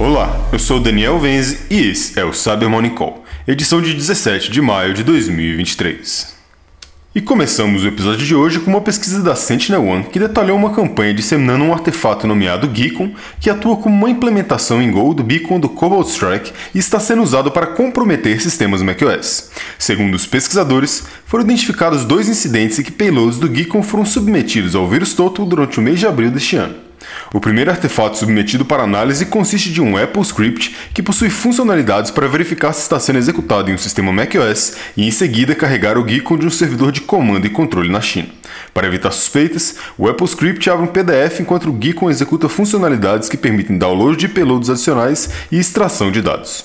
Olá, eu sou Daniel Venze e esse é o Cyber Morning Call, edição de 17 de maio de 2023. E começamos o episódio de hoje com uma pesquisa da SentinelOne que detalhou uma campanha disseminando um artefato nomeado Geekon, que atua como uma implementação em Go do beacon do Cobalt Strike e está sendo usado para comprometer sistemas macOS. Segundo os pesquisadores, foram identificados dois incidentes em que payloads do Geekon foram submetidos ao vírus Total durante o mês de abril deste ano. O primeiro artefato submetido para análise consiste de um Apple Script que possui funcionalidades para verificar se está sendo executado em um sistema macOS e em seguida carregar o Geekon de um servidor de comando e controle na China. Para evitar suspeitas, o Apple Script abre um PDF enquanto o Geekon executa funcionalidades que permitem download de payloads adicionais e extração de dados.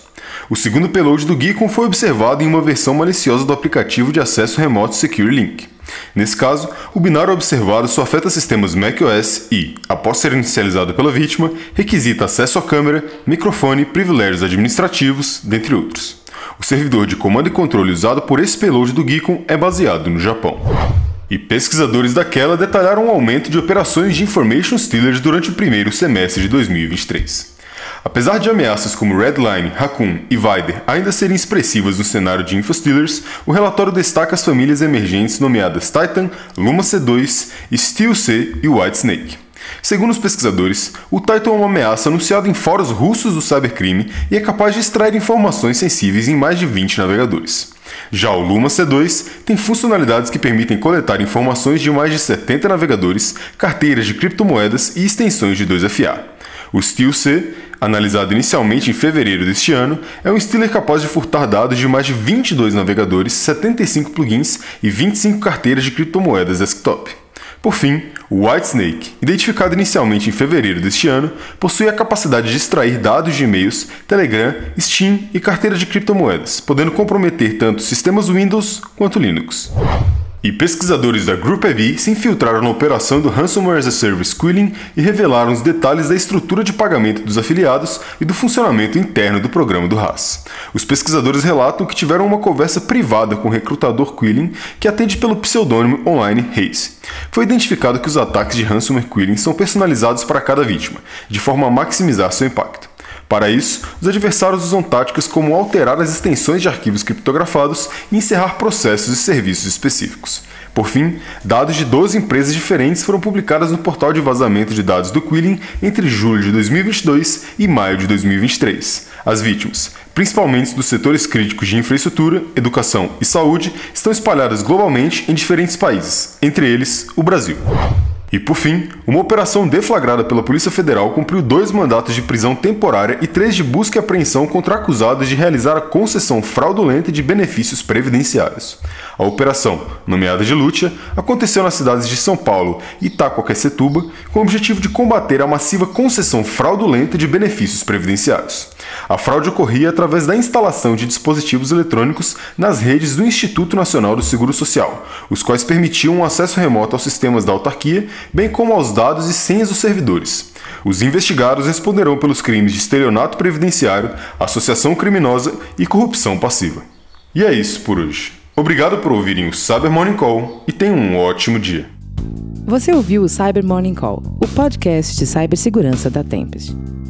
O segundo payload do Geekon foi observado em uma versão maliciosa do aplicativo de acesso remoto Secure Link. Nesse caso, o binário observado só afeta sistemas macOS e, após ser inicializado pela vítima, requisita acesso à câmera, microfone, privilégios administrativos, dentre outros. O servidor de comando e controle usado por esse payload do Geekon é baseado no Japão. E pesquisadores daquela detalharam um aumento de operações de information stealers durante o primeiro semestre de 2023. Apesar de ameaças como Redline, Raccoon e Vider ainda serem expressivas no cenário de InfoStealers, o relatório destaca as famílias emergentes nomeadas Titan, Luma C2, Steel C e Whitesnake. Segundo os pesquisadores, o Titan é uma ameaça anunciada em fóruns russos do cybercrime e é capaz de extrair informações sensíveis em mais de 20 navegadores. Já o Luma C2 tem funcionalidades que permitem coletar informações de mais de 70 navegadores, carteiras de criptomoedas e extensões de 2FA. O Steel C analisado inicialmente em fevereiro deste ano, é um Stealer capaz de furtar dados de mais de 22 navegadores, 75 plugins e 25 carteiras de criptomoedas desktop. Por fim, o Whitesnake, identificado inicialmente em fevereiro deste ano, possui a capacidade de extrair dados de e-mails, Telegram, Steam e carteiras de criptomoedas, podendo comprometer tanto sistemas Windows quanto Linux. E pesquisadores da Group AB se infiltraram na operação do Ransomware as a Service Quilling e revelaram os detalhes da estrutura de pagamento dos afiliados e do funcionamento interno do programa do RAS. Os pesquisadores relatam que tiveram uma conversa privada com o recrutador Quilling, que atende pelo pseudônimo online Haze. Foi identificado que os ataques de Ransomware Quilling são personalizados para cada vítima, de forma a maximizar seu impacto. Para isso, os adversários usam táticas como alterar as extensões de arquivos criptografados e encerrar processos e serviços específicos. Por fim, dados de 12 empresas diferentes foram publicados no portal de vazamento de dados do Quilling entre julho de 2022 e maio de 2023. As vítimas, principalmente dos setores críticos de infraestrutura, educação e saúde, estão espalhadas globalmente em diferentes países, entre eles o Brasil. E por fim, uma operação deflagrada pela Polícia Federal cumpriu dois mandatos de prisão temporária e três de busca e apreensão contra acusados de realizar a concessão fraudulenta de benefícios previdenciários. A operação, nomeada de Lúcia, aconteceu nas cidades de São Paulo e Itacoaquecetuba com o objetivo de combater a massiva concessão fraudulenta de benefícios previdenciários. A fraude ocorria através da instalação de dispositivos eletrônicos nas redes do Instituto Nacional do Seguro Social, os quais permitiam um acesso remoto aos sistemas da autarquia, bem como aos dados e senhas dos servidores. Os investigados responderão pelos crimes de estelionato previdenciário, associação criminosa e corrupção passiva. E é isso por hoje. Obrigado por ouvirem o Cyber Morning Call e tenham um ótimo dia. Você ouviu o Cyber Morning Call, o podcast de cibersegurança da Tempest.